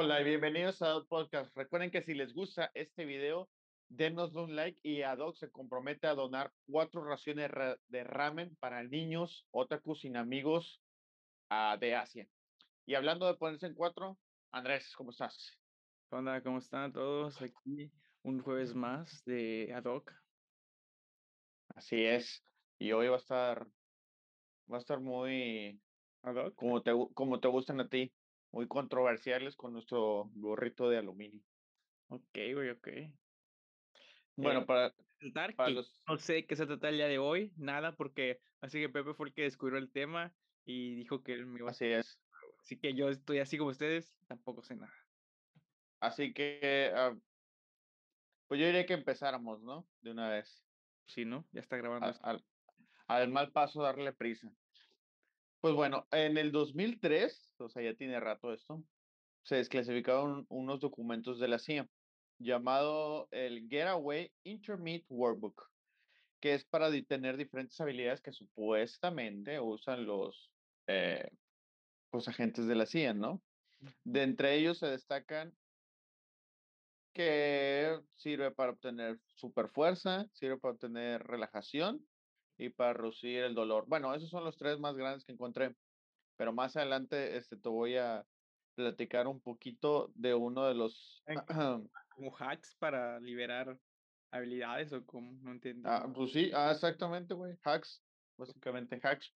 Hola y bienvenidos a Podcast. Recuerden que si les gusta este video, denos un like y Adoc se compromete a donar cuatro raciones de ramen para niños, otakus sin amigos uh, de Asia. Y hablando de ponerse en cuatro, Andrés, ¿cómo estás? Hola, ¿cómo están todos? Aquí un jueves más de Adoc. Así es. Y hoy va a estar, va a estar muy, Adoc. como te, como te gustan a ti, muy controversiales con nuestro gorrito de aluminio. Ok, güey, ok. Bueno, Eh, para, los, no sé qué se trata el día de hoy, nada, porque así que Pepe fue el que descubrió el tema y dijo que él me iba a así es. Así que yo estoy así como ustedes, tampoco sé nada. Así que, ah, pues yo diría que empezáramos, ¿no? De una vez. Sí, ¿no? Ya está grabando a- esto. al, al mal paso darle prisa. Pues bueno, en el 2003, o sea, ya tiene rato esto, se desclasificaron unos documentos de la CIA llamado el Getaway Intermediate Workbook, que es para di- tener diferentes habilidades que supuestamente usan los eh, pues, agentes de la CIA, ¿no? De entre ellos se destacan que sirve para obtener super fuerza, sirve para obtener relajación y para reducir el dolor. Bueno, esos son los tres más grandes que encontré, pero más adelante este, te voy a platicar un poquito de uno de los... En- Como hacks para liberar habilidades o como, no entendí. Ah, pues sí, ah, exactamente, güey, hacks, básicamente hacks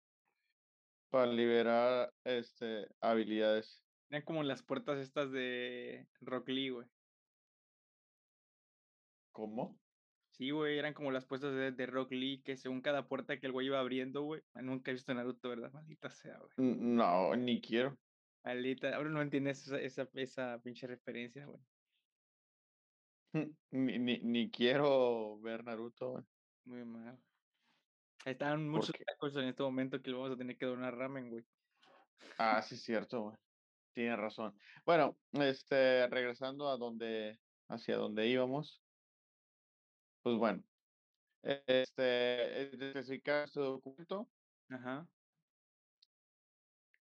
para liberar este, habilidades. Eran como las puertas estas de Rock Lee, güey. ¿Cómo? Sí, güey, eran como las puertas de, de Rock Lee, que según cada puerta que el güey iba abriendo, güey. ah, Nunca he visto Naruto, ¿verdad? Maldita sea, güey. No, ni quiero. Maldita, ahora no entiendes esa, esa, esa pinche referencia, güey. Ni, ni, ni quiero ver Naruto, güey. Muy mal. ¿Por muchos tacos en este momento que le vamos a tener que donar ramen, güey. Ah, sí, es cierto, güey. Tienes razón. Bueno, este, regresando a donde, hacia donde íbamos, pues bueno, este, es desclasificar este documento, Ajá.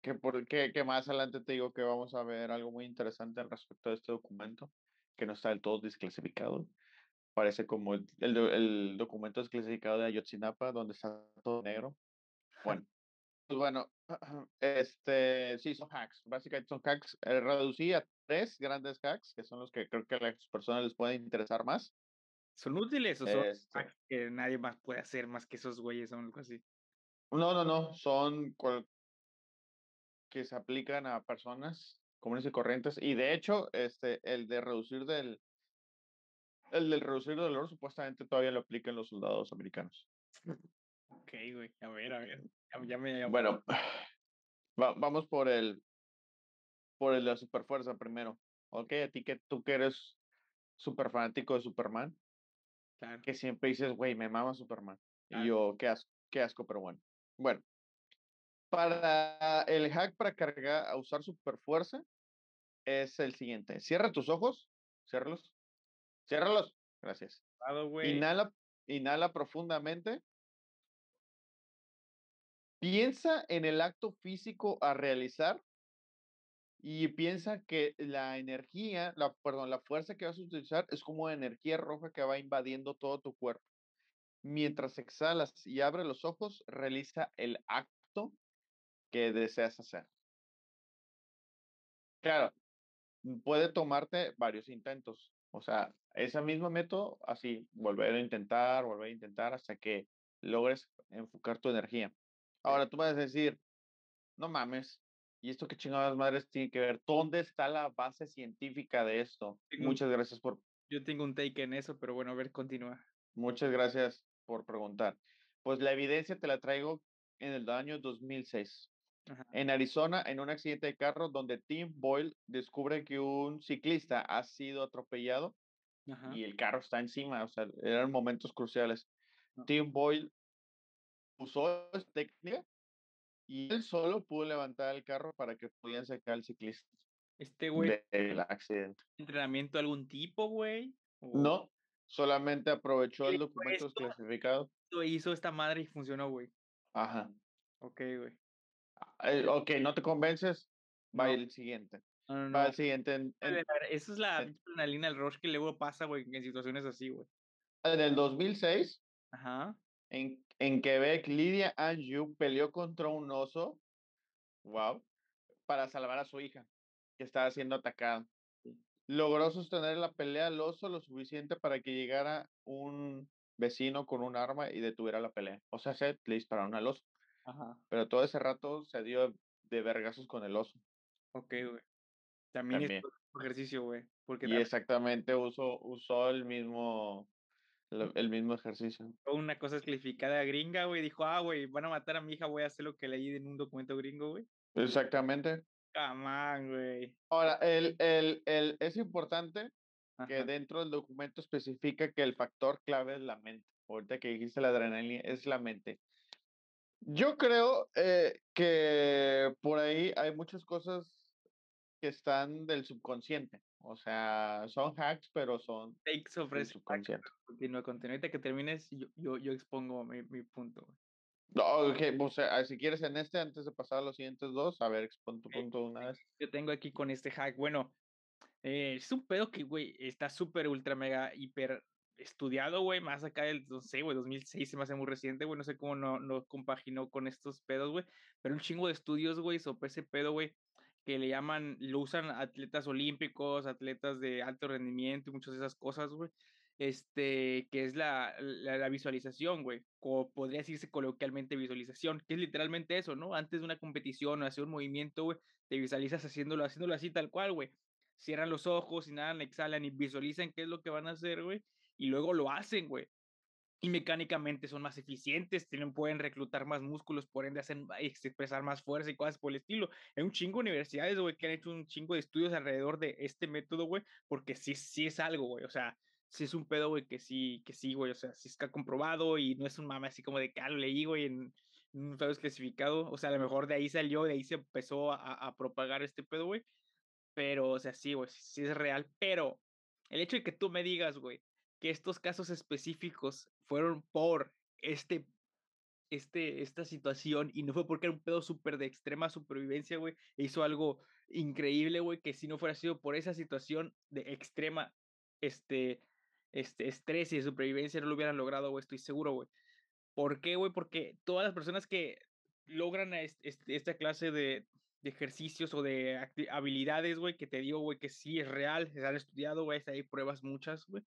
que, por, que, que más adelante te digo que vamos a ver algo muy interesante al respecto de este documento, que no está del todo desclasificado. Parece como el, el documento desclasificado de Ayotzinapa, donde está todo negro. Bueno, pues bueno, este, sí, son hacks. Básicamente son hacks. Eh, reducí a tres grandes hacks, que son los que creo que a las personas les pueden interesar más. ¿Son útiles o son Este, que nadie más puede hacer más que esos güeyes o algo así? no, no, no, son que se aplican a personas comunes y corrientes. Y de hecho, este, el de reducir del, el del reducir dolor supuestamente todavía lo aplican los soldados americanos. Ok, güey. A ver, a ver. Ya, ya me llamó. Bueno, va- vamos por el, por el de la superfuerza primero. Ok, a ti que tú que eres súper fanático de Superman, Claro. que siempre dices, güey, me mama Superman. Claro. Y yo, qué asco, qué asco, pero bueno. Bueno, para el hack para cargar, a usar superfuerza, es el siguiente. Cierra tus ojos, ciérralos, ciérralos, gracias. Inhala, inhala profundamente. Piensa en el acto físico a realizar y piensa que la energía, la, perdón, la fuerza que vas a utilizar es como energía roja que va invadiendo todo tu cuerpo. Mientras exhalas y abres los ojos, realiza el acto que deseas hacer. Claro, mm, puede tomarte varios intentos. O sea, ese mismo método, así, volver a intentar, volver a intentar hasta que logres enfocar tu energía. Ahora tú vas a decir, no mames, ¿y esto qué chingadas madres tiene que ver? ¿Dónde está la base científica de esto? Tengo Muchas gracias por, Yo tengo un take en eso, pero bueno, a ver, continúa. muchas gracias por preguntar. Pues la evidencia te la traigo en el año 2006. Ajá. En Arizona, en un accidente de carro donde Tim Boyle descubre que un ciclista ha sido atropellado Ajá. y el carro está encima, o sea, eran momentos cruciales. Ah. Tim Boyle usó esta técnica y él solo pudo levantar el carro para que pudieran sacar al ciclista Este güey, del accidente. entrenamiento de algún tipo, güey. o No, solamente aprovechó el documento esto. desclasificado. hizo- esta madre y funcionó, güey. Ajá. Ok, güey. Eh, ok, ¿no te convences? Va el siguiente. No, no, Para no. el siguiente, en, en- Esa es la adrenalina del rush que luego pasa, güey, en situaciones así, güey. en el 2006, Ajá. En, en Quebec, Lydia Anjou peleó contra un oso, wow, para salvar a su hija, que estaba siendo atacada. Logró sostener la pelea al oso lo suficiente para que llegara un vecino con un arma y detuviera la pelea. O sea, se le dispararon al oso, Ajá. pero todo ese rato se dio de vergazos con el oso. Ok, güey. También, También. es ejercicio, güey. Porque Y exactamente usó, usó el mismo, lo- el mismo ejercicio. una cosa esclificada gringa, güey. Dijo, ah, güey, van a matar a mi hija, voy a hacer lo que leí en un documento gringo, güey. Exactamente. Come on, güey. Ahora, el, el, el, es importante que dentro del documento especifica que el factor clave es la mente. Ahorita que dijiste la adrenalina, es la mente. Yo creo eh, que por ahí hay muchas cosas que están del subconsciente. O sea, son hacks, pero son Take sobre ese subconsciente. Continúa, continúa. Ahorita que termines, yo, yo, yo expongo mi, mi punto, güey. No, ok, o sea, si quieres en este, antes de pasar a los siguientes dos, a ver, expon tu punto una vez. Yo tengo aquí con este hack. Bueno, eh, es un pedo que, güey, está súper, ultra, mega, hiper estudiado, güey. Más acá del, no sé, güey, 2006 se me hace muy reciente, güey. No sé cómo no, no compaginó con estos pedos, güey. Pero un chingo de estudios, güey, sobre ese pedo, güey. Que le llaman, lo usan atletas olímpicos, atletas de alto rendimiento y muchas de esas cosas, güey. Este, que es la, la, visualización, güey. O podría decirse coloquialmente visualización, que es literalmente eso, ¿no? Antes de una competición o hacer un movimiento, güey, te visualizas haciéndolo, haciéndolo así tal cual, güey. Cierran los ojos, inhalan, exhalan y visualizan qué es lo que van a hacer, güey. Y luego lo hacen, güey. Y mecánicamente son más eficientes, tienen, pueden reclutar más músculos, por ende hacen expresar más fuerza y cosas por el estilo. Hay un chingo de universidades, güey, que han hecho un chingo de estudios alrededor de este método, güey, porque sí, sí es algo, güey. O sea, sí es un pedo, güey, que sí, que sí, güey. O sea, sí está comprobado y no es un mame así como de que ah, lo leí, güey, en, en un pedo clasificado. O sea, a lo mejor de ahí salió, de ahí se empezó a, a propagar este pedo, güey. Pero, o sea, sí, güey, sí es real. Pero el hecho de que tú me digas, güey, que estos casos específicos fueron por este, este, esta situación y no fue porque era un pedo súper de extrema supervivencia, güey, e hizo algo increíble, güey, que si no fuera sido por esa situación de extrema, este, este, estrés y de supervivencia no lo hubieran logrado, güey, estoy seguro, güey. ¿Por qué, güey? Porque todas las personas que logran este, esta clase de, de ejercicios o de habilidades, güey, que te digo, güey, que sí es real, se han estudiado, güey, hay pruebas muchas, güey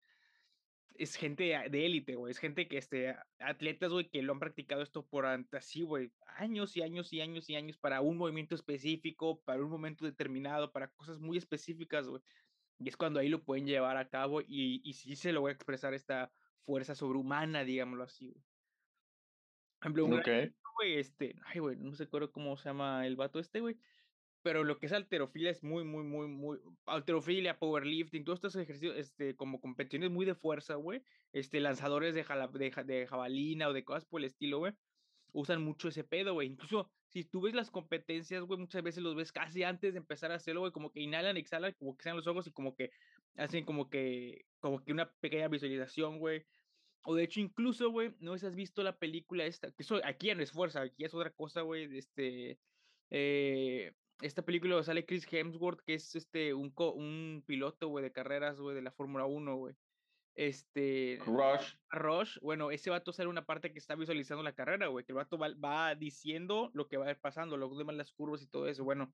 es gente de élite, güey. Es gente que, este, atletas, güey, que lo han practicado esto por así, güey, años y años y años y años para un movimiento específico, para un momento determinado, para cosas muy específicas, güey. Y es cuando ahí lo pueden llevar a cabo y, y sí se lo voy a expresar esta fuerza sobrehumana, digámoslo así, güey. Ejemplo, un Ok. güey, este, ay, güey, no sé cómo se llama el vato este, güey pero lo que es alterofilia es muy, muy, muy, muy, alterofilia, powerlifting, todos estos ejercicios, este, como competiciones muy de fuerza, güey, este, lanzadores de, jala, de, de, jabalina o de cosas por el estilo, güey, usan mucho ese pedo, güey, incluso si tú ves las competencias, güey, muchas veces los ves casi antes de empezar a hacerlo, güey, como que inhalan, exhalan, como que sean los ojos y como que hacen como que, como que una pequeña visualización, güey, o de hecho, incluso, güey, no has visto la película esta, eso, aquí ya no es fuerza, aquí es otra cosa, güey, este, eh, esta película sale Chris Hemsworth, que es este un, co un piloto, güey, de carreras, güey, de la Fórmula 1, güey. Este. Rush. Rush, bueno, ese vato sale una parte que está visualizando la carrera, güey, que el vato va, va, diciendo lo que va a ir pasando, lo demás las curvas y todo eso. Bueno,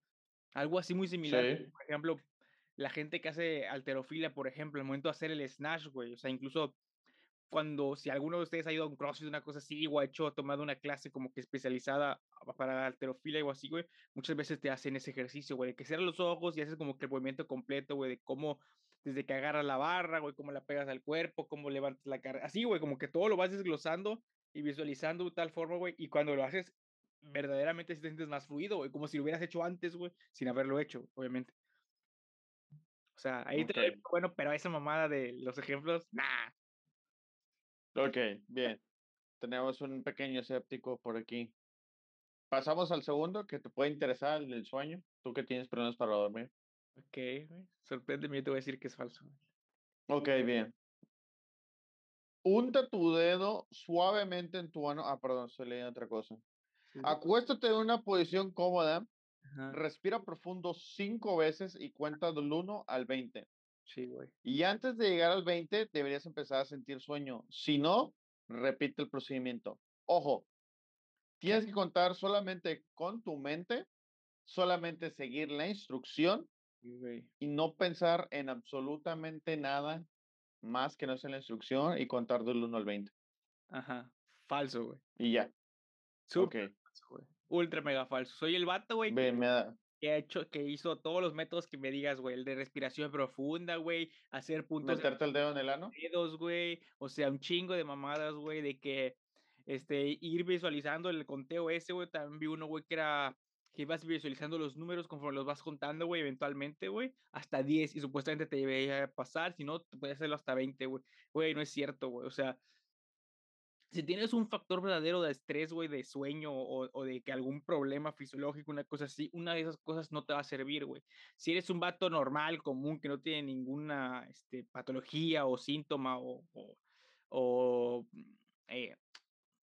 algo así muy similar. Sí. Por ejemplo, la gente que hace alterofilia, por ejemplo, al momento de hacer el snatch, güey, o sea, incluso cuando, si alguno de ustedes ha ido a un crossfit, una cosa así, o ha hecho, tomado una clase como que especializada para alterofilia o así, güey, muchas veces te hacen ese ejercicio, güey, de que cierras los ojos y haces como que el movimiento completo, güey, de cómo, desde que agarras la barra, güey, cómo la pegas al cuerpo, cómo levantas la cara, así, güey, como que todo lo vas desglosando y visualizando de tal forma, güey, y cuando lo haces, verdaderamente te sientes más fluido, güey, como si lo hubieras hecho antes, güey, sin haberlo hecho, obviamente. O sea, ahí okay. te bueno, pero esa mamada de los ejemplos, nah, Ok, bien. Tenemos un pequeño escéptico por aquí. Pasamos al segundo, que te puede interesar, el del sueño. Tú que tienes problemas para dormir. Ok. Sorpréndeme, yo te voy a decir que es falso. Ok, bien. Unta tu dedo suavemente en tu mano. Ah, perdón, estoy leyendo otra cosa. Sí. Acuéstate en una posición cómoda Ajá. respira profundo cinco veces y cuenta del 1 al 20. Sí, güey. Y antes de llegar al 20, deberías empezar a sentir sueño. Si no, repite el procedimiento. Ojo, tienes que contar solamente con tu mente, solamente seguir la instrucción y no pensar en absolutamente nada más que no sea la instrucción y contar del 1 al 20. Ajá. Falso, güey. Y ya. Súper Ok. falso, güey. Ultra mega falso. Soy el vato, güey, que, me da- que ha hecho, que hizo todos los métodos que me digas, güey. El de respiración profunda, güey. Hacer puntos de meterte el dedo en el ano. dedos, güey. O sea, un chingo de mamadas, güey, de que este, ir visualizando el conteo ese, güey. También vi uno, güey, que era que ibas visualizando los números conforme los vas contando, güey, eventualmente, güey, hasta 10 y supuestamente te debería a pasar, si no, puedes hacerlo hasta 20, güey. Güey, no es cierto, güey. O sea, si tienes un factor verdadero de estrés, güey, de sueño o, o de que algún problema fisiológico, una cosa así, una de esas cosas no te va a servir, güey. Si eres un vato normal, común, que no tiene ninguna este, patología o síntoma o, o, o, eh,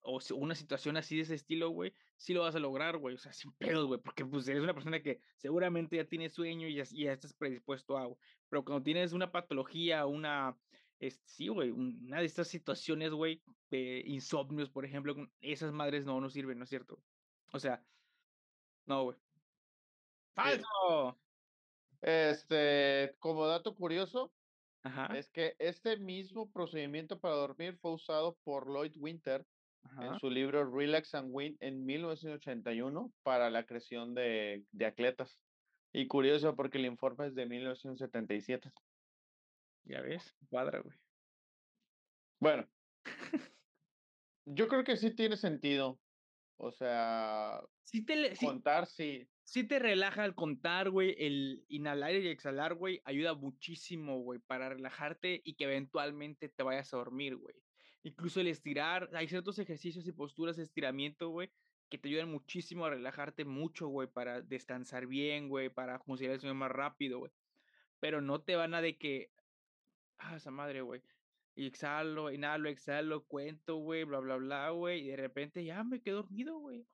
o una situación así de ese estilo, güey, sí lo vas a lograr, güey, o sea, sin pedos, güey, porque pues eres una persona que seguramente ya tiene sueño y ya, ya estás predispuesto a, güey. Pero cuando tienes una patología, una, sí, güey, un- una de estas situaciones, güey, de insomnios, por ejemplo, esas madres no, no sirven, ¿no es cierto? O sea, no, güey. ¡Falso! Este, como dato curioso, Ajá, es que este mismo procedimiento para dormir fue usado por Lloyd Winter ajá. en su libro Relax and Win en 1981 para la creación de, de atletas. Y curioso porque el informe es de 1977. Ya ves, cuadra, güey. Bueno, yo creo que sí tiene sentido. O sea, Sí te, sí, contar sí. sí te relaja al contar, güey. El inhalar y exhalar, güey, ayuda muchísimo, güey, para relajarte y que eventualmente te vayas a dormir, güey. Incluso el estirar, hay ciertos ejercicios y posturas de estiramiento, güey, que te ayudan muchísimo a relajarte mucho, güey, para descansar bien, güey, para conciliar el sueño más rápido, güey. Pero no te van a de que, ah, esa madre, güey. Y exhalo, inhalo, exhalo, cuento, güey, bla, bla, bla, güey. Y de repente ya me quedo dormido, güey.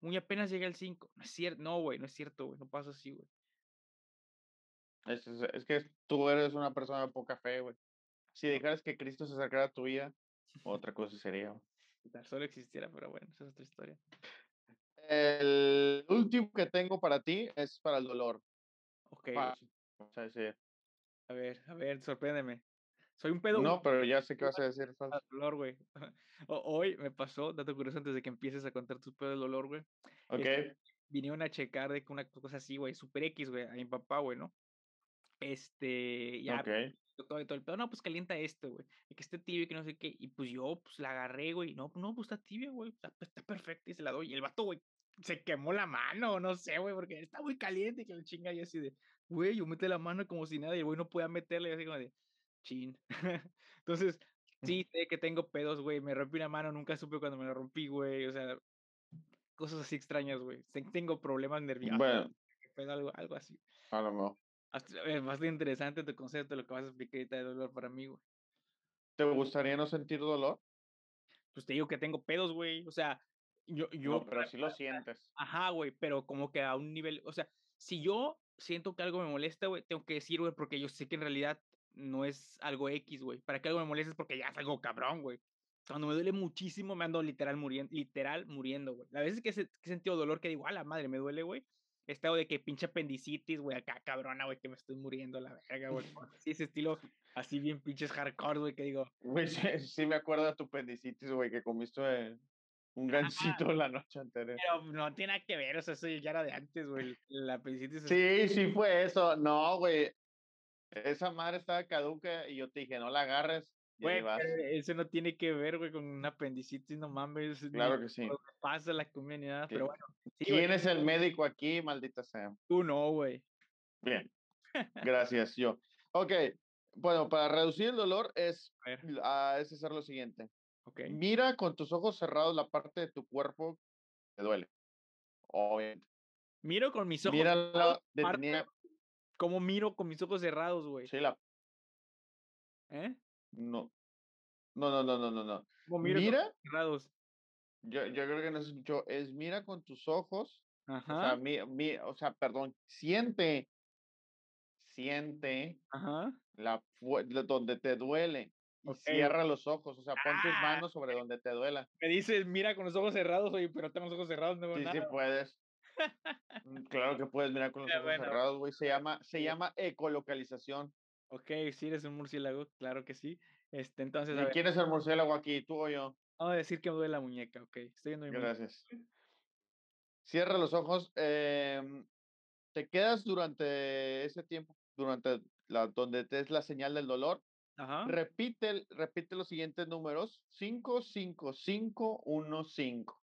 Muy apenas llegué al 5. No es cierto, no, güey, no es cierto, güey. No pasa así, güey. Es, es- es que tú eres una persona de poca fe, güey. Si dejaras que Cristo se acercara a tu vida, otra cosa sería. tan solo existiera, pero bueno, esa es otra historia. El último que tengo para ti es para el dolor. Ok, güey, Fácil, vas a decir. A ver, a ver, sorpréndeme. Soy un pedo. No, pero ya sé qué vas a decir. al dolor, güey. Hoy me pasó, dato curioso, antes de que empieces a contar tus pedos del dolor, güey. Ok, vinieron a checar de que una cosa así, güey, super X, güey, a mi papá, güey, ¿no? Este, ya, ok. todo, todo el pedo, no, pues calienta esto, güey, que esté tibio y que no sé qué, y pues yo, pues la agarré, güey, no, no, pues está tibio, güey, está, está perfecto, y se la doy, y el vato, güey, se quemó la mano, no sé, güey, porque está muy caliente, y que la chinga, y así de, güey, yo metí la mano como si nada, y el güey no podía meterle, así como de, chin. Entonces, sí, sé que tengo pedos, güey, me rompí una mano, nunca supe cuando me la rompí, güey, o sea, cosas así extrañas, güey, Te- tengo problemas nerviosos, Bueno, pedo, algo, algo así. a lo mejor. Es bastante interesante tu concepto, lo que vas a explicar ahorita de dolor para mí, güey. ¿Te gustaría no sentir dolor? Pues te digo que tengo pedos, güey. O sea, yo, yo, No, pero sí lo sientes. ajá, güey, pero como que a un nivel, o sea, si yo siento que algo me molesta, güey, tengo que decir, güey, porque yo sé que en realidad no es algo X, güey. Para que algo me moleste es porque ya es algo cabrón, güey. Cuando me duele muchísimo, me ando literal muriendo, literal muriendo, güey. La veces que, se- que he sentido dolor, que digo, a la madre, me duele, güey. Estado de que pinche apendicitis, güey, acá cabrona, güey, que me estoy muriendo a la verga, güey. Sí, ese estilo así bien pinches hardcore, güey, que digo, Güey, sí, sí me acuerdo de tu apendicitis, güey, que comiste un gancito la noche anterior. pero no tiene nada que ver, o sea, eso ya era de antes, güey. La apendicitis Sí, sí fue eso. No, güey. Esa madre estaba caduca y yo te dije, no la agarres. Güey, eso no tiene que ver, güey, con una apendicitis, no mames. Claro que sí. por donde pasa la comida ni nada, ¿Qui- pero bueno. sí, güey, ¿Quién es el médico aquí, maldita sea? Tú no, güey. Bien. Gracias, yo. Ok. Bueno, para reducir el dolor es, A es hacer lo siguiente. Mira con tus ojos cerrados la parte de tu cuerpo que duele. Obviamente. Miro con mis ojos Mira la parte- detenida. ¿Cómo miro con mis ojos cerrados, güey? Sí, la. ¿Eh? No. No, no, no, no, no, no. ¿Cómo miro con Mira, ojos cerrados? yo, yo creo que no se escuchó. Es mira con tus ojos O sea, Ajá, mi, mi, o sea, perdón, siente, siente ajá. la, donde te duele y cierra los ojos. O sea, pon tus Ah, manos sobre donde te duela. me dices: "Mira con los ojos cerrados", oye, pero tengo los ojos cerrados, no veo Sí, sí puedes. Mm, Claro que puedes mirar con los ojos bueno, cerrados, güey. Se llama, se sí. llama ecolocalización. Okey, sí eres un murciélago, claro que sí. Este, entonces, a ¿Y ver, quién es el murciélago aquí, tú o yo? vamos a decir que me duele la muñeca, okey, estoy viendo mi muñeca. Gracias. Cierra los ojos. em, te quedas durante ese tiempo, durante la, donde te es la señal del dolor. Ajá, Repite, repite los siguientes números: 5, 5, 5, 1, 5.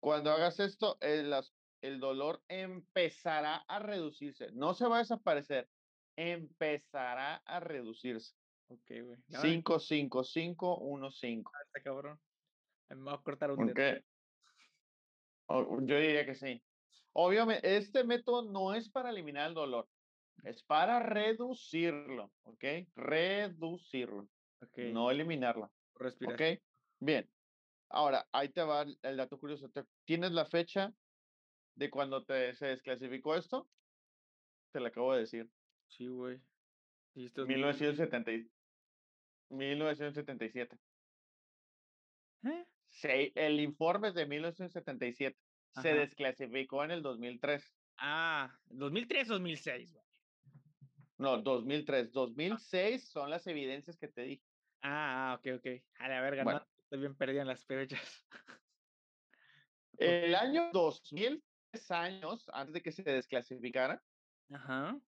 Cuando hagas esto, el, las- el dolor empezará a reducirse. No se va a desaparecer, empezará a reducirse. okey, güey. No, 5, 5, 5, 1, 5. está cabrón. Me voy a cortar un dedo. Ok. O- Yo diría que sí. Obviamente, este método no es para eliminar el dolor, es para reducirlo, ¿ok? Reducirlo, Okey, no eliminarlo, ¿ok? respiración. Bien. Ahora, ahí te va el dato curioso. ¿Te- ¿Tienes la fecha de cuando te, se desclasificó esto? Te la acabo de decir. Sí, güey. Dijiste 2000. 1970 y- 1977. ¿Eh? Se- el informe es de 1977. Se Ajá. desclasificó en el 2003. Ah, 2003, 2006, güey. No, 2003. 2006 son las evidencias que te dije. Ah, ah, okey, okey. A la verga, Bueno. no, estoy bien perdida en las fechas. El año 2000, tres años antes de que se desclasificara, Ajá,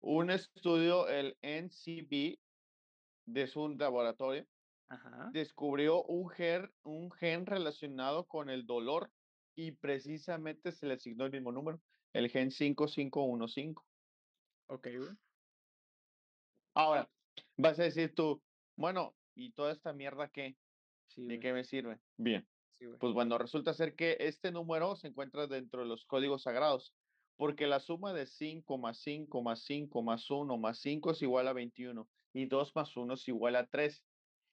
un estudio, el NCB, de su laboratorio, ajá. descubrió un gen, un gen relacionado con el dolor y precisamente se le asignó el mismo número, el gen 5515. Okey, güey. Ahora, vas a decir tú, bueno, ¿y toda esta mierda qué? Sí, ¿De qué me sirve? Bien. Sí. Pues bueno, resulta ser que este número se encuentra dentro de los códigos sagrados, porque la suma de 5 más 5 más 5 más 1 más 5 es igual a 21 y 2 más 1 es igual a 3.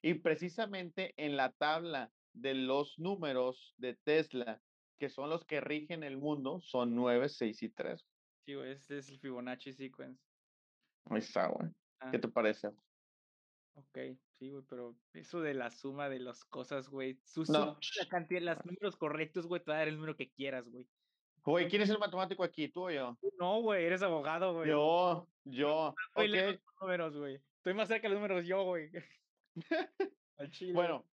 Y precisamente en la tabla de los números de Tesla, que son los que rigen el mundo, son 9, 6 y 3. Sí, güey, este es el Fibonacci sequence. Ahí está, güey. Ah, ¿Qué te parece? okey. Sí, güey, pero eso de la suma de las cosas, güey, su No, la cantidad los números correctos, güey, te va a dar el número que quieras, güey. güey, ¿quién es el matemático aquí? ¿Tú o yo? No, güey, eres abogado, güey. Yo, yo. Güey, Ok, lee los números, güey. Estoy más cerca de los números yo, güey. Al chile. Bueno,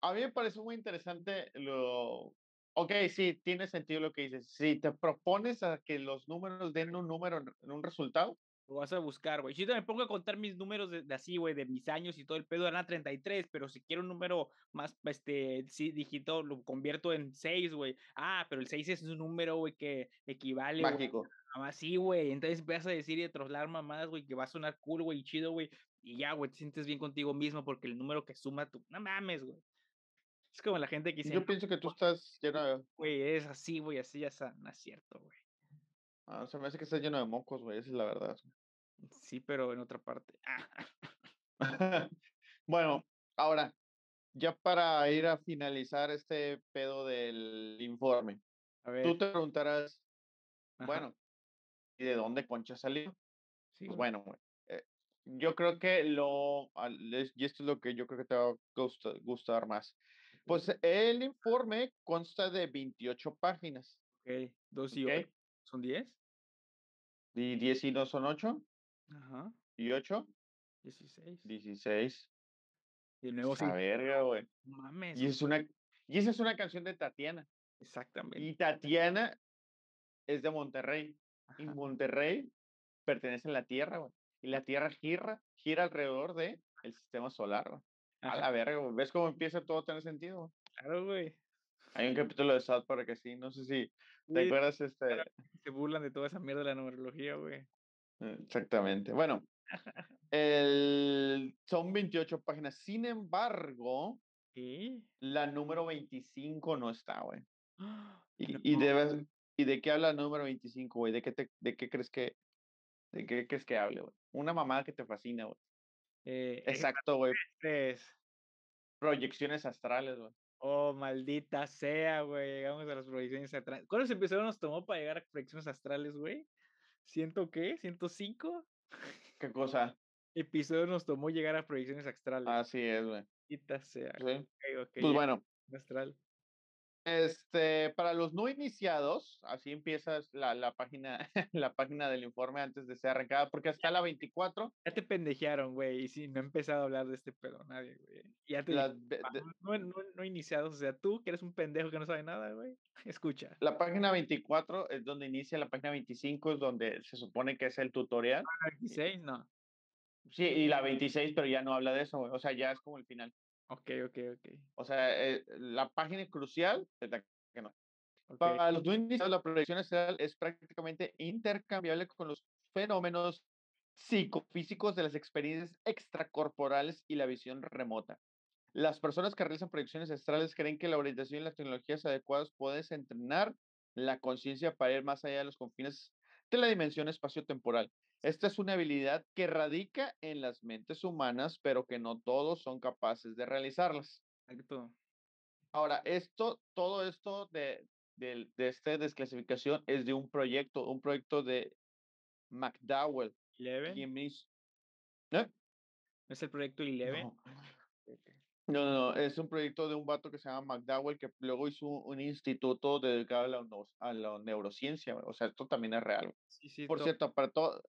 a mí me parece muy interesante lo... Ok, sí, tiene sentido lo que dices. Si te propones a que los números den un número un resultado, Lo vas a buscar, güey. Si yo me pongo a contar mis números de, de así, güey, de mis años y todo el pedo, eran 33, pero si quiero un número más, este, sí, dígito, lo convierto en 6, güey. Ah, pero el 6 es un número, güey, que equivale, mágico. a más, sí, güey. Entonces empiezas a decir y a trasladar mamadas, güey, que va a sonar cool, güey, chido, güey. Y ya, güey, te sientes bien contigo mismo porque el número que suma tú, no mames, güey. Es como la gente que dice, Yo pienso que tú estás lleno de... güey, es así, güey, así, ya está. No es cierto, güey. ah, se me hace que estás lleno de mocos, güey, esa es la verdad. Sí, pero en otra parte. Ah, bueno, ahora, ya para ir a finalizar este pedo del informe, a ver. tú te preguntarás, ajá, bueno, ¿y de dónde concha salió? sí, Pues bueno, güey, eh, yo creo que lo, y esto es lo que yo creo que te va a gusta- gustar más. Pues el informe consta de 28 páginas, Ok, 2 y ¿ok? 8. ¿Son 10? Y 10 y 2 son 8, Ajá, y 8, 16. 16. Y el nuevo sí. Esa verga, güey. Mames. Y es una, y esa es una canción de Tatiana. Exactamente. Y Tatiana es de Monterrey. Y Ajá, Monterrey pertenece a la Tierra, güey. Y la Tierra gira, gira alrededor de el sistema solar, güey. A la verga. ¿Ves cómo empieza todo a tener sentido? Claro, güey. Hay un capítulo de South Park que sí, no sé si te acuerdas este. Se burlan de toda esa mierda de la numerología, güey. Exactamente. Bueno, el, son 28 páginas. Sin embargo, ¿Qué? la número 25 no está, güey. ¡Ah! Y, y debes, ¿y de qué habla el número 25, güey? ¿De qué, te, ¿De qué crees que, de qué crees que hable, güey? Una mamada que te fascina, güey. Eh, Exacto, güey. Proyecciones astrales, güey. Oh, maldita sea, güey. Llegamos a las proyecciones astrales. ¿Cuántos episodios nos tomó para llegar a proyecciones astrales, güey? ¿Ciento qué? ¿105? ¿Qué cosa? Episodios nos tomó llegar a proyecciones astrales. Así es, güey. Maldita sea. Sí. Pues ya, bueno, astral. Este, para los no iniciados, así empieza la, la página, la página del informe antes de ser arrancada, porque hasta la 24, Ya te pendejearon, güey. Y sí, no he empezado a hablar de este pedo nadie, güey. Ya te las dije, "Ah, de- no, no, no iniciados. O sea, tú que eres un pendejo que no sabe nada, güey. Escucha. la página 24 es donde inicia, la página 25 es donde se supone que es el tutorial. 26, no. Sí, y la 26, pero ya no habla de eso, güey. O sea, ya es como el final. Ok, ok, ok. O sea, eh, la página crucial es la que no. ok. Para los iniciados, la proyección astral es prácticamente intercambiable con los fenómenos psicofísicos de las experiencias extracorporales y la visión remota. Las personas que realizan proyecciones astrales creen que la orientación y las tecnologías adecuadas pueden entrenar la conciencia para ir más allá de los confines de la dimensión espacio-temporal. Esta es una habilidad que radica en las mentes humanas, pero que no todos son capaces de realizarlas. Exacto. Ahora, esto, todo esto de, del- de esta desclasificación es de un proyecto, un proyecto de McDowell. Eleven. hizo- ¿Eh? ¿No es el proyecto Eleven? No. No, no, es un proyecto de un vato que se llama McDowell que luego hizo un, instituto dedicado a la, neu- a la neurociencia. O sea, esto también es real. Sí, sí. Por to- cierto, para, todo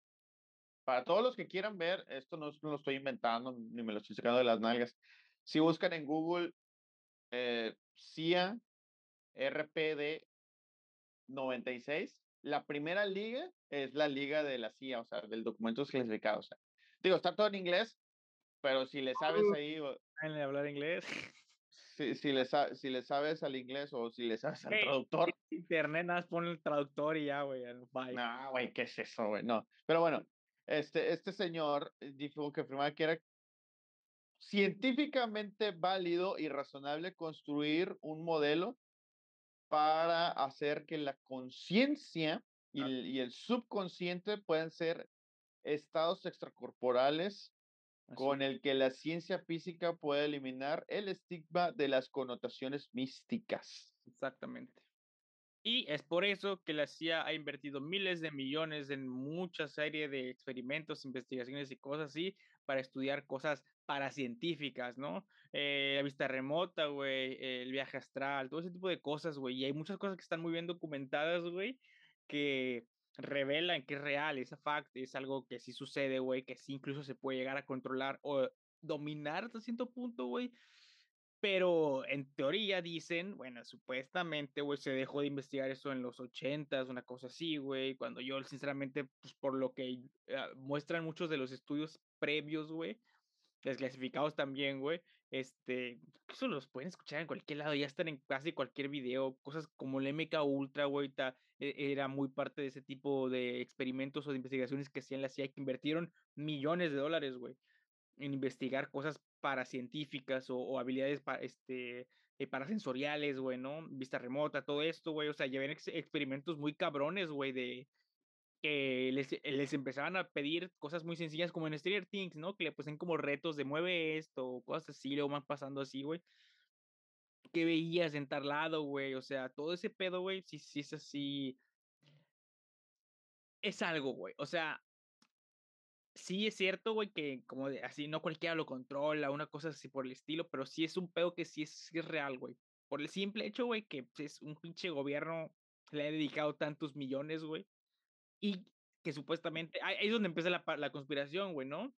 para todos los que quieran ver, esto no, no lo estoy inventando ni me lo estoy sacando de las nalgas. Si buscan en Google eh, CIA RPD 96, la primera liga es la liga de la CIA, o sea, del documento clasificado. O sea, digo, está todo en inglés, pero si le sabes ahí, o- hablar inglés. si, si, le, si le sabes al inglés o si le sabes al Ey, traductor, Internet, nada pone el traductor y ya, güey. No, güey, ¿qué es eso, güey? No. Pero bueno, este, este señor eh, dijo que afirmaba que era científicamente válido y razonable construir un modelo para hacer que la conciencia y, Ah. el- y el subconsciente puedan ser estados extracorporales Así con el que la ciencia física puede eliminar el estigma de las connotaciones místicas. Exactamente. Y es por eso que la CIA ha invertido miles de millones en mucha serie de experimentos, investigaciones y cosas así para estudiar cosas paracientíficas, ¿no? Eh, la vista remota, güey, el viaje astral, todo ese tipo de cosas, güey. Y hay muchas cosas que están muy bien documentadas, güey, que revelan que es real, es fact, es algo que sí sucede, güey, que sí incluso se puede llegar a controlar o dominar hasta cierto punto, güey. Pero en teoría dicen, bueno, supuestamente, güey, se dejó de investigar eso en los ochentas, una cosa así, güey, cuando yo, sinceramente, pues por lo que ah, muestran muchos de los estudios previos, güey, desclasificados también, güey, este, eso los pueden escuchar en cualquier lado, ya están en casi cualquier video, cosas como el MK Ultra, güey, e- era muy parte de ese tipo de experimentos o de investigaciones que hacían la CIA, que invirtieron millones de dólares, güey en investigar cosas paracientíficas o, o habilidades pa- este, eh, parasensoriales, güey, ¿no? Vista remota, todo esto, güey. O sea, llevan ex- experimentos muy cabrones, güey, de que les, les empezaban a pedir cosas muy sencillas como en Stranger Things, ¿no? Que le pusieron como retos de mueve esto, cosas así, luego van pasando así, güey. ¿Qué veías en tal lado, güey? O sea, todo ese pedo, güey, sí, sí es así. Es algo, güey. O sea, sí es cierto, güey, que como de, así no cualquiera lo controla, una cosa así por el estilo, pero sí es un pedo que sí es, real, güey. Por el simple hecho, güey, que pues, es un pinche gobierno le ha dedicado tantos millones, güey, y que supuestamente, ahí es donde empieza la, la conspiración, güey, ¿no?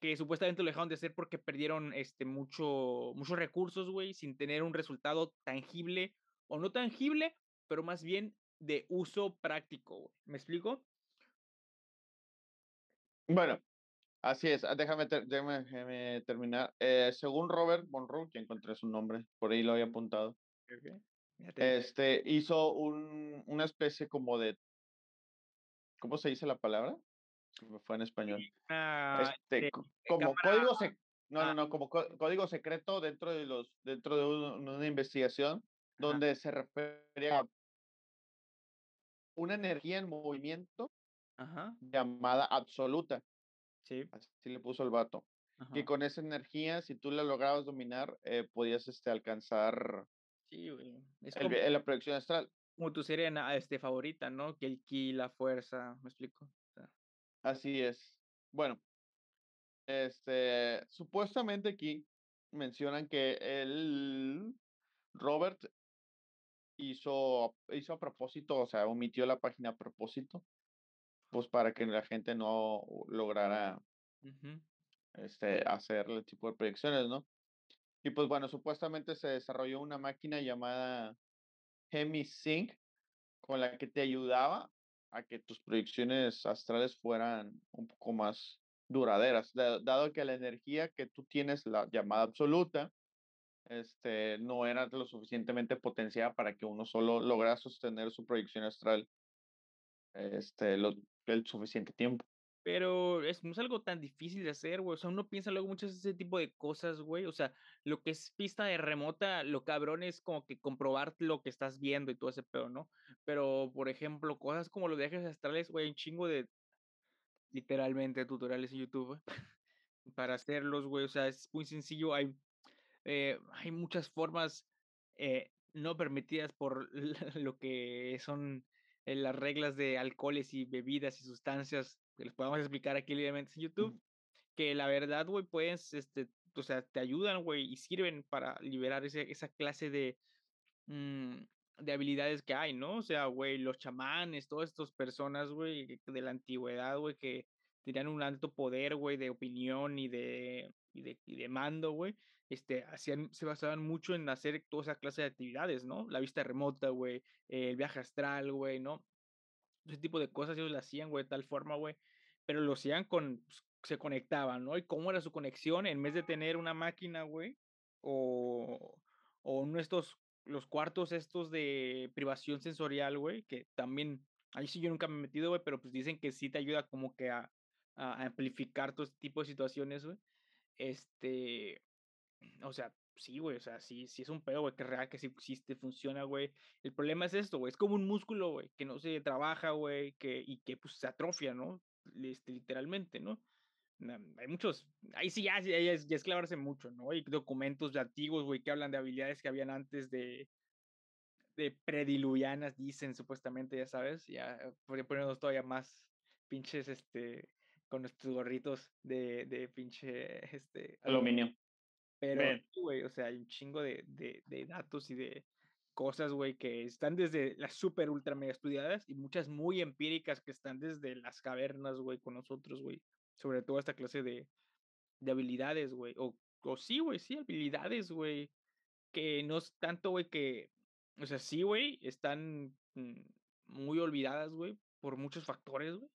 Que supuestamente lo dejaron de hacer porque perdieron este, mucho, muchos recursos, güey, sin tener un resultado tangible o no tangible, pero más bien de uso práctico, güey. ¿Me explico? Bueno, así es. ah, Déjame, ter- déjame, déjame terminar. Eh, según Robert Monroe, que encontré su nombre, por ahí lo había apuntado, este, hizo un, una especie como de, ¿cómo se dice la palabra? Se fue en español. Este, co- como código sec- no, ah. no, no, como co- código secreto dentro de los, dentro de un- una investigación Ajá. donde se refiere a una energía en movimiento Ajá, llamada absoluta. sí. Así le puso el vato. que con esa energía, si tú la lograbas dominar, eh, podías este, alcanzar Sí, güey. Es el, como, la proyección astral. como tu serie na- este, favorita, ¿no? Que el ki, la fuerza, ¿me explico? O sea, Así es. Bueno, este, supuestamente aquí mencionan que el Robert hizo, hizo a propósito, o sea, omitió la página a propósito, pues para que la gente no lograra este, hacer el tipo de proyecciones, ¿no? Y pues bueno, supuestamente se desarrolló una máquina llamada HemiSync con la que te ayudaba a que tus proyecciones astrales fueran un poco más duraderas, da- dado que la energía que tú tienes, la llamada absoluta, este, no era lo suficientemente potenciada para que uno solo lograra sostener su proyección astral este, lo, el suficiente tiempo. Pero es, no es algo tan difícil de hacer, güey. O sea, uno piensa luego mucho en ese tipo de cosas, güey. O sea, lo que es pista de remota, lo cabrón es como que comprobar lo que estás viendo y todo ese pedo, ¿no? Pero, por ejemplo, cosas como los viajes astrales, güey, un chingo de literalmente tutoriales en YouTube, para hacerlos, güey. O sea, es muy sencillo. Hay, eh, hay muchas formas eh, no permitidas por lo que son eh, las reglas de alcoholes y bebidas y sustancias que les podemos explicar aquí libremente en YouTube que la verdad, güey, pues, este, o sea, te ayudan, güey, y sirven para liberar ese, esa clase de, mm, de habilidades que hay, ¿no? O sea, güey, los chamanes, todas estas personas, güey, de la antigüedad, güey, que tenían un alto poder, güey, de opinión y de, y de, y de mando, güey, este, hacían, se basaban mucho en hacer toda esa clase de actividades, ¿no? La vista remota, güey, el viaje astral, güey, ¿no? ese tipo de cosas ellos lo hacían, güey, de tal forma, güey, pero lo hacían con, pues, se conectaban, ¿no? Y cómo era su conexión en vez de tener una máquina, güey, o, o estos, los cuartos estos de privación sensorial, güey, que también, ahí sí yo nunca me he metido, güey, pero pues dicen que sí te ayuda como que a, a amplificar todo este tipo de situaciones, güey. Este, o sea, sí, güey, o sea, sí, sí es un pedo, güey, que real, que sí existe, funciona, güey. El problema es esto, güey, es como un músculo, güey, que no se trabaja, güey, que, y que pues se atrofia, ¿no? Este, literalmente, ¿no? Hay muchos, ahí sí ya, ya, es, ya es clavarse mucho, ¿no? Hay documentos de antiguos, güey, que hablan de habilidades que habían antes de, de prediluvianas, dicen supuestamente, ya sabes, ya poni- poniéndonos todavía más pinches, este, con nuestros gorritos de, de pinche, este, Aluminio. Pero, güey, o sea, hay un chingo de, de, de datos y de cosas, güey, que están desde las super ultra mega estudiadas y muchas muy empíricas que están desde las cavernas, güey, con nosotros, güey. Sobre todo esta clase de, de habilidades, güey. O, o sí, güey, sí, habilidades, güey. Que no es tanto, güey, que, o sea, sí, güey, están mm, muy olvidadas, güey, por muchos factores, güey.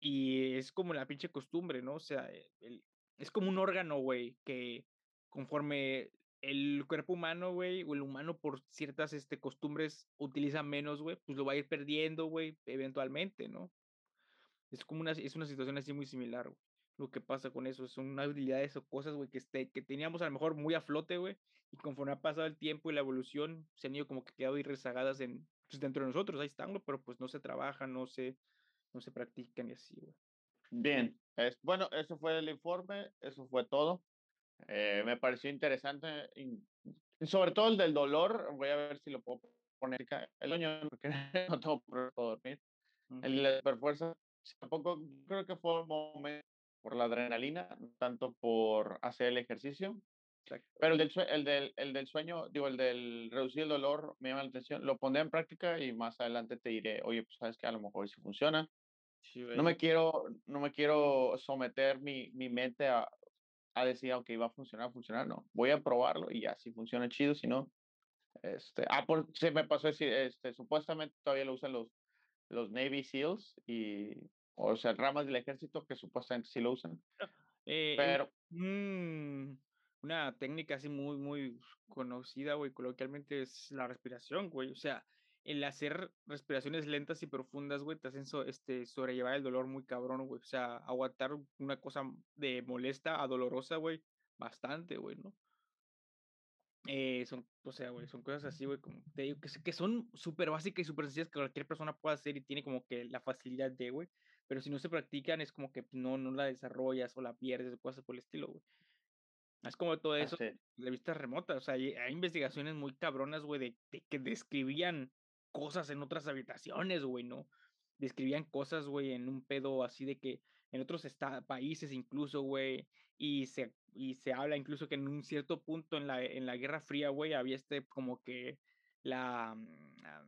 Y es como la pinche costumbre, ¿no? O sea, el- es como un órgano, güey, que conforme el cuerpo humano, güey, o el humano por ciertas este, costumbres utiliza menos, güey, pues lo va a ir perdiendo, güey, eventualmente, ¿no? Es como una, es una situación así muy similar, güey. Lo que pasa con eso son habilidades o cosas, güey, que, este, que teníamos a lo mejor muy a flote, güey, y conforme ha pasado el tiempo y la evolución, se han ido como que quedado ahí rezagadas en, pues, dentro de nosotros, ahí están, güey, pero pues no se trabajan, no se, no se practican y así, güey. Bien. Es, bueno, eso fue el informe, eso fue todo. Eh, me pareció interesante, y, sobre todo el del dolor. Voy a ver si lo puedo poner. El sueño, porque no tengo problema dormir. El de sí, tampoco creo que fue un momento por la adrenalina, tanto por hacer el ejercicio. Exacto. Pero el del, el, del, el del sueño, digo, el del reducir el dolor me llama la atención. Lo pondré en práctica y más adelante te diré, oye, pues sabes que a lo mejor sí funciona. Sí, No me quiero, no me quiero someter mi, mi mente a, a decir, ok, va a funcionar, funcionar. No, voy a probarlo y ya, si funciona chido, si no. Este, ah, por, se me pasó decir, este, supuestamente todavía lo usan los, los Navy SEALs y, o sea, ramas del ejército que supuestamente sí lo usan. Eh, un- Pero, un- una técnica así muy, muy conocida, güey, coloquialmente es la respiración, güey. O sea, el hacer respiraciones lentas y profundas, güey, te hacen so- este, sobrellevar el dolor muy cabrón, güey. O sea, aguantar una cosa de molesta a dolorosa, güey, bastante, güey, ¿no? Eh, son, o sea, güey, son cosas así, güey, como te digo, que, son súper básicas y súper sencillas que cualquier persona puede hacer y tiene como que la facilidad de, güey. pero si no se practican es como que no, no la desarrollas o la pierdes o cosas por el estilo, güey. Es como todo eso Así. de vista remota, o sea, hay, hay investigaciones muy cabronas, güey, de, de que describían cosas en otras habitaciones, güey, ¿no? Describían cosas, güey, en un pedo así de que en otros países incluso, güey, y se, y se habla incluso que en un cierto punto en la, en la Guerra Fría, güey, había este como que la, mm, ah,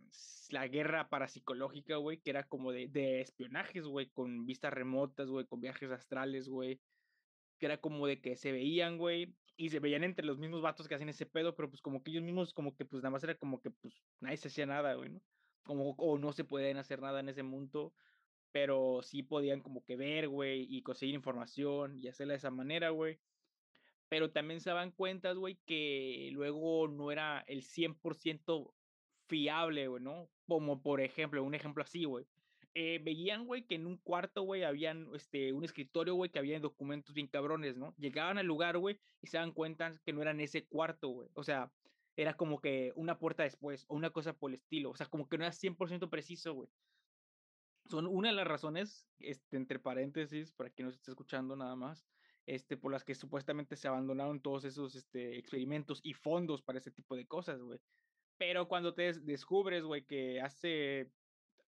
la guerra parapsicológica, güey, que era como de, de espionajes, güey, con vistas remotas, güey, con viajes astrales, güey, que era como de que se veían, güey, y se veían entre los mismos vatos que hacían ese pedo, pero pues como que ellos mismos, como que pues nada más era como que pues nadie se hacía nada, güey, ¿no? Como, o no se podían hacer nada en ese mundo, pero sí podían como que ver, güey, y conseguir información y hacerla de esa manera, güey. Pero también se daban cuentas, güey, que luego no era el 100% fiable, güey, ¿no? Como por ejemplo, un ejemplo así, güey. Eh, veían, güey, que en un cuarto, güey, habían este, un escritorio, güey, que había documentos bien cabrones, ¿no? Llegaban al lugar, güey, y se daban cuenta que no era en ese cuarto, güey. O sea, era como que una puerta después o una cosa por el estilo. O sea, como que no era 100% preciso, güey. Son una de las razones, este, entre paréntesis, para quien nos esté escuchando nada más, este, por las que supuestamente se abandonaron todos esos este, experimentos y fondos para ese tipo de cosas, güey. Pero cuando te des- descubres, güey, que hace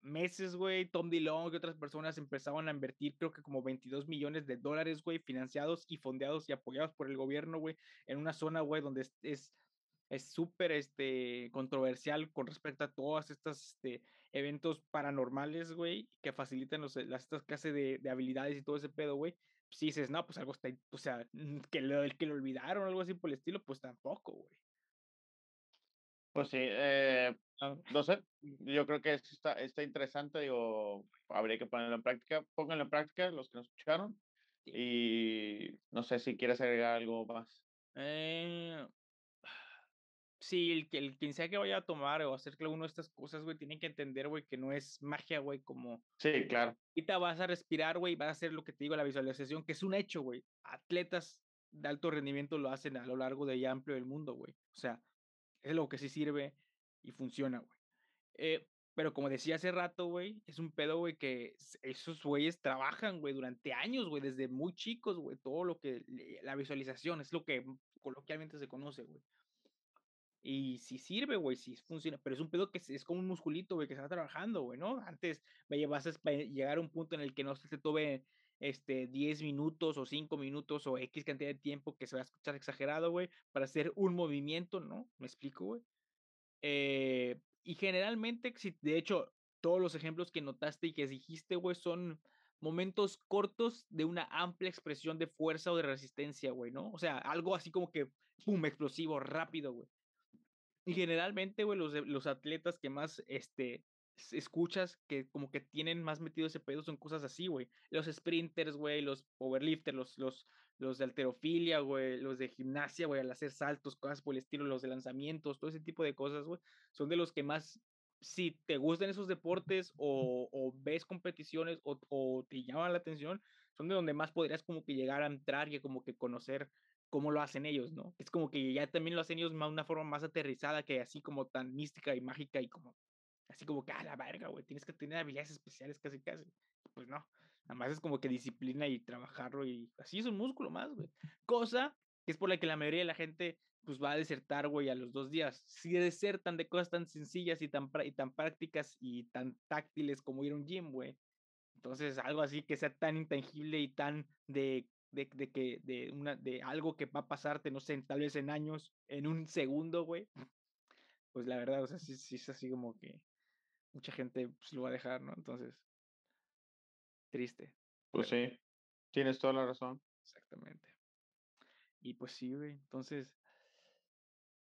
meses, güey, Tom DeLonge y otras personas empezaban a invertir, creo que como 22 millones de dólares, güey, financiados y fondeados y apoyados por el gobierno, güey, en una zona, güey, donde es- es súper este, controversial con respecto a todas estas este, eventos paranormales, güey, que facilitan los, las, estas clases de, de habilidades y todo ese pedo, güey. Si dices, no, pues algo está, o sea, que lo, que lo olvidaron o algo así por el estilo, pues tampoco, güey. Pues sí, eh, no sé, yo creo que está, está interesante, digo, habría que ponerlo en práctica, pónganlo en práctica los que nos escucharon y no sé si quieres agregar algo más. Eh, sí, el, el quien sea que vaya a tomar o hacer alguna de estas cosas, güey, tiene que entender, güey, que no es magia, güey, como Sí, claro, ahorita vas a respirar, güey, vas a hacer lo que te digo, la visualización, que es un hecho, güey. Atletas de alto rendimiento lo hacen a lo largo de y amplio del mundo, güey. O sea, es lo que sí sirve y funciona, güey. Eh, pero como decía hace rato, güey, es un pedo, güey, que esos güeyes trabajan, güey, durante años, güey, desde muy chicos, güey, todo lo que, la visualización es lo que coloquialmente se conoce, güey. Y si sirve, güey, si funciona, pero es un pedo que es, como un musculito, güey, que se trabajando, güey, ¿no? Antes vaya, vas a llegar a un punto en el que no se te tome este, 10 minutos o 5 minutos o X cantidad de tiempo que se va a escuchar exagerado, güey, para hacer un movimiento, ¿no? ¿Me explico, güey? Eh, y generalmente, si, de hecho, todos los ejemplos que notaste y que dijiste, güey, son momentos cortos de una amplia expresión de fuerza o de resistencia, güey, ¿no? O sea, algo así como que, pum, explosivo, rápido, güey. Y generalmente, güey, los, los atletas que más, este, escuchas que como que tienen más metido ese pedo son cosas así, güey. Los sprinters, güey, los powerlifters, los, los, los de alterofilia, güey, los de gimnasia, güey, al hacer saltos, cosas por el estilo, los de lanzamientos, todo ese tipo de cosas, güey, son de los que más, si te gustan esos deportes o, o ves competiciones o, o te llaman la atención, son de donde más podrías como que llegar a entrar y como que conocer cómo lo hacen ellos, ¿no? Es como que ya también lo hacen ellos de una forma más aterrizada que así como tan mística y mágica y como así como que a la verga, güey, tienes que tener habilidades especiales casi casi. Pues no, nada más es como que disciplina y trabajarlo y así es un músculo más, güey. Cosa que es por la que la mayoría de la gente pues va a desertar, güey, a los dos días. Si desertan de cosas tan sencillas y tan, y tan prácticas y tan táctiles como ir a un gym, güey. Entonces, algo así que sea tan intangible y tan de, de, de que de una de algo que va a pasarte, no sé, tal vez en años, en un segundo, güey. Pues la verdad, o sea, sí, sí es así como que mucha gente pues, lo va a dejar, ¿no? Entonces, triste, pues sí, tienes toda la razón. exactamente. Y pues sí, güey. Entonces,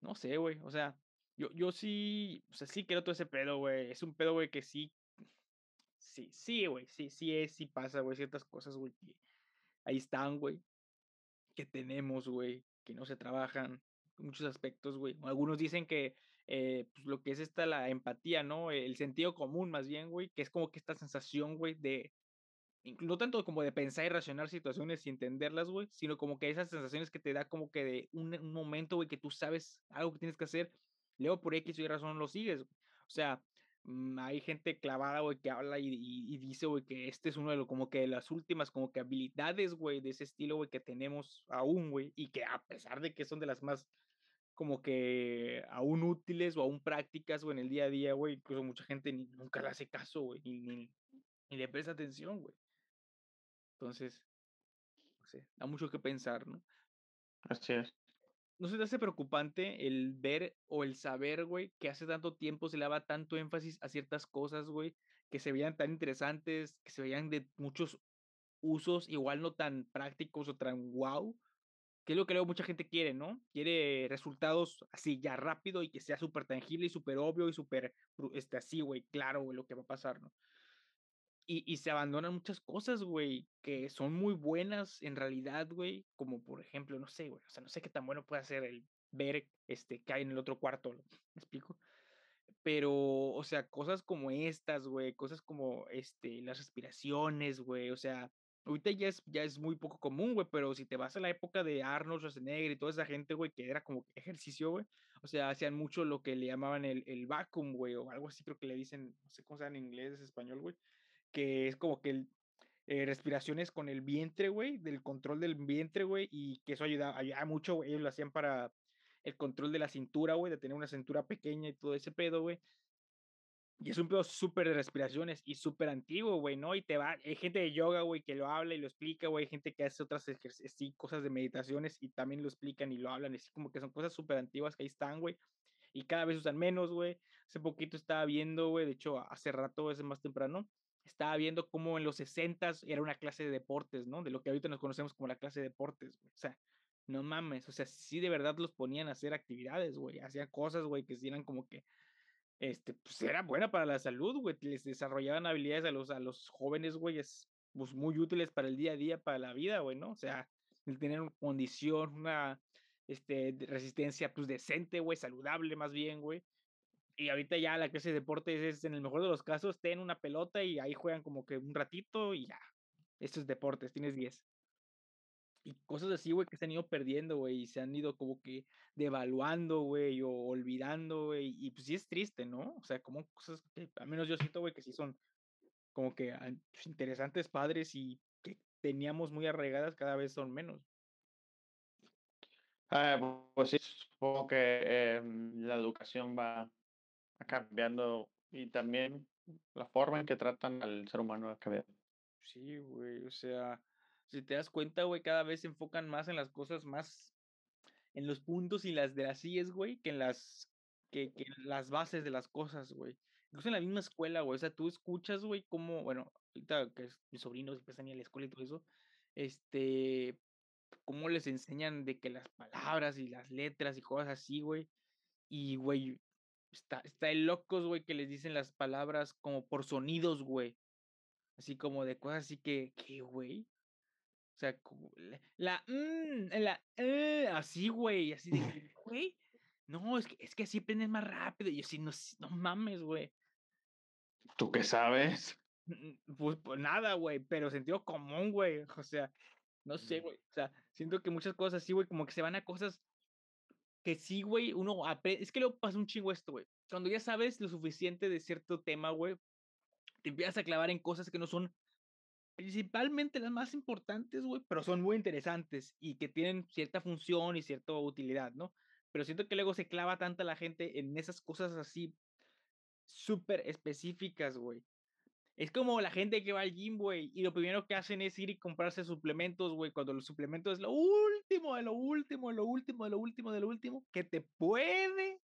no sé, güey. O sea, yo, yo sí, o sea, sí quiero todo ese pedo, güey. Es un pedo, güey, que sí, sí, sí, güey. Sí, sí es, sí pasa, güey. Ciertas cosas, güey, que ahí están, güey. Que tenemos, güey. Que no se trabajan. Muchos aspectos, güey. Algunos dicen que eh, pues, lo que es esta la empatía, ¿no? El sentido común, más bien, güey. Que es como que esta sensación, güey, de no tanto como de pensar y racionar situaciones y entenderlas, güey, sino como que esas sensaciones que te da como que de un, momento, güey, que tú sabes algo que tienes que hacer, luego por X Y razón lo sigues, güey. O sea, mm, hay gente clavada, güey, que habla y, dice, güey, que este es uno de como que de las últimas, como que habilidades, güey, de ese estilo, güey, que tenemos aún, güey, y que a pesar de que son de las más, como que aún útiles o aún prácticas, güey, en el día a día, güey, incluso mucha gente ni, nunca le hace caso, güey, ni, ni, ni le presta atención, güey. Entonces, no sé, da mucho que pensar, ¿no? Así es. ¿No se te hace preocupante el ver o el saber, güey, que hace tanto tiempo se le daba tanto énfasis a ciertas cosas, güey, que se veían tan interesantes, que se veían de muchos usos, igual no tan prácticos o tan wow, que es lo que luego mucha gente quiere, ¿no? Quiere resultados así ya rápido y que sea súper tangible y súper obvio y súper, este, así, güey, claro, güey, lo que va a pasar, ¿no? Y, y, se abandonan muchas cosas, güey, que son muy buenas en realidad, güey, como por ejemplo, no sé, güey, o sea, no sé qué tan bueno puede ser el ver este, que hay en el otro cuarto, ¿me explico? Pero, o sea, cosas como estas, güey, cosas como este, las respiraciones, güey, o sea, ahorita ya es, ya es muy poco común, güey, pero si te vas a la época de Arnold Schwarzenegger y toda esa gente, güey, que era como ejercicio, güey, o sea, hacían mucho lo que le llamaban el, el vacuum, güey, o algo así creo que le dicen, no sé cómo sea en inglés, es español, güey, que es como que eh, respiraciones con el vientre, güey, del control del vientre, güey, y que eso ayuda, ayuda mucho, güey, ellos lo hacían para el control de la cintura, güey, de tener una cintura pequeña y todo ese pedo, güey. Y es un pedo súper de respiraciones y súper antiguo, güey, ¿no? Y te va, hay gente de yoga, güey, que lo habla y lo explica, güey, hay gente que hace otras sí, cosas de meditaciones y también lo explican y lo hablan, así como que son cosas súper antiguas que ahí están, güey, y cada vez usan menos, güey. Hace poquito estaba viendo, güey, de hecho, hace rato, ese más temprano, estaba viendo cómo en los 60 era una clase de deportes, ¿no? De lo que ahorita nos conocemos como la clase de deportes, güey. O sea, no mames, o sea, sí de verdad los ponían a hacer actividades, güey, hacían cosas, güey, que eran como que, este, pues era buena para la salud, güey, les desarrollaban habilidades a los, a los jóvenes, güey, es, pues muy útiles para el día a día, para la vida, güey, ¿no? O sea, el tener una condición, una, este, resistencia, pues decente, güey, saludable más bien, güey, y ahorita ya la clase de deportes es, en el mejor de los casos, ten una pelota y ahí juegan como que un ratito y ya. Esto es deportes, tienes 10. Y cosas así, güey, que se han ido perdiendo, güey, y se han ido como que devaluando, güey, o olvidando, güey. Y pues sí es triste, ¿no? O sea, como cosas que al menos yo siento, güey, que sí son como que pues, interesantes padres y que teníamos muy arraigadas cada vez son menos. Ah, pues sí, supongo que em, la educación va cambiando y también la forma en que tratan al ser humano ha cambiado. Sí, güey, o sea, si te das cuenta, güey, cada vez se enfocan más en las cosas más, en los puntos y las de las sillas, güey, que en las, que, que en las bases de las cosas, güey. Incluso en la misma escuela, güey, o sea, tú escuchas, güey, como, bueno, ahorita que mis sobrinos empiezan a ir a la escuela y todo eso, este, cómo les enseñan de que las palabras y las letras y cosas así, güey, y, güey, Está, está el locos, güey, que les dicen las palabras como por sonidos, güey. Así como de cosas así que, ¿qué, güey? O sea, la, mm, la, eh, así, güey, así de, güey. No, es que, es que así aprendes más rápido. Y yo sí, no, no mames, güey. ¿Tú qué sabes? Pues, pues nada, güey, pero sentido común, güey. O sea, no sé, güey. O sea, siento que muchas cosas así, güey, como que se van a cosas que sí, güey, uno es que luego pasa un chingo esto, güey. Cuando ya sabes lo suficiente de cierto tema, güey, te empiezas a clavar en cosas que no son principalmente las más importantes, güey, pero son muy interesantes y que tienen cierta función y cierta utilidad, ¿no? Pero siento que luego se clava tanta la gente en esas cosas así súper específicas, güey, es como la gente que va al gym, güey, y lo primero que hacen es ir y comprarse suplementos, güey, cuando los suplementos es lo último, de lo último, de lo último, de lo último, de lo último, que te puede,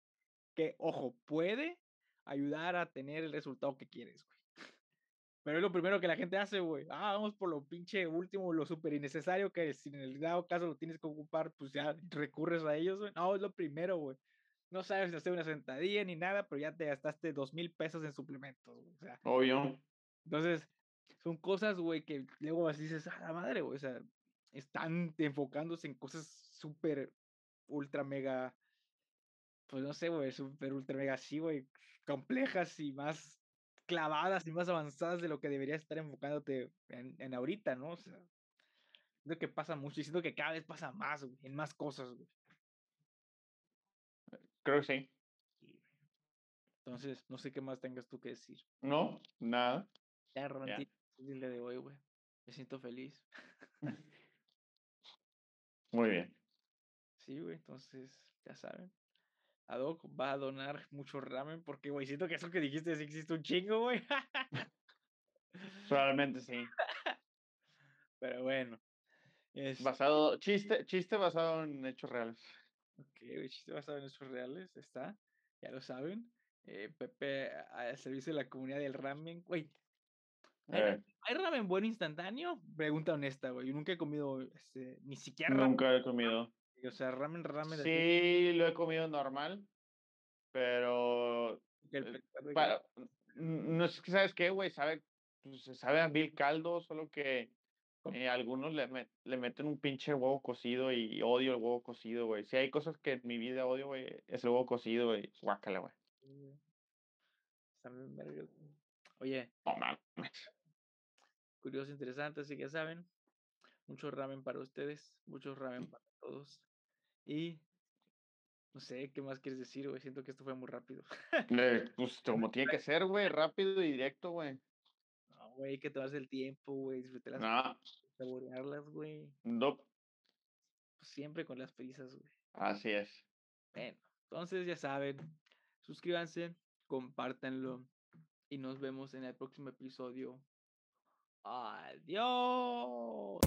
que, ojo, puede ayudar a tener el resultado que quieres, güey. Pero es lo primero que la gente hace, güey. Ah, vamos por lo pinche último, lo súper innecesario, que si en el dado caso lo tienes que ocupar, pues ya recurres a ellos, güey. No, es lo primero, güey. No sabes hacer una sentadilla ni nada, pero ya te gastaste dos mil pesos en suplementos, güey. O sea, Obvio. Entonces, son cosas, güey, que luego así dices, a la madre, güey, o sea, están enfocándose en cosas súper, ultra, mega, pues no sé, güey, súper, ultra, mega así, güey, complejas y más clavadas y más avanzadas de lo que deberías estar enfocándote en, en ahorita, ¿no? O sea, lo que pasa mucho y siento que cada vez pasa más, güey, en más cosas, güey. Creo que sí. Entonces, no sé qué más tengas tú que decir. No, nada. Ya, el día de hoy, güey. Me siento feliz. Muy bien. Sí, güey, entonces, ya saben. Adoc va a donar mucho ramen porque, güey, siento que eso que dijiste sí existe un chingo, güey. Probablemente sí. Pero bueno. Es... Basado, chiste, chiste basado en hechos reales. Ok, güey, chiste basado en hechos reales, está. Ya lo saben. Eh, Pepe al servicio de la comunidad del ramen. Güey, ¿hay, ramen bueno instantáneo? Pregunta honesta, güey. Yo nunca he comido este, ni siquiera Nunca he comido. O sea, ramen, ramen. Sí, lo he comido normal, pero... Eh, para, no es que, ¿sabes qué, güey? Sabe, pues, sabe a mil caldo, solo que eh, algunos le, le meten un pinche huevo cocido y odio el huevo cocido, güey. Si hay cosas que en mi vida odio, güey, es el huevo cocido, güey. Guácala, güey. Oye. Curioso, interesante, así que saben. Mucho ramen para ustedes, mucho ramen para todos. Y no sé, ¿qué más quieres decir, güey? Siento que esto fue muy rápido. pues como tiene que ser, güey, rápido y directo, güey. No, güey, que te vas el tiempo, güey, disfrutar no. saborearlas, güey. No. Pues siempre con las prisas, güey. Así es. Bueno, entonces ya saben, suscríbanse, compártanlo y nos vemos en el próximo episodio. Adiós.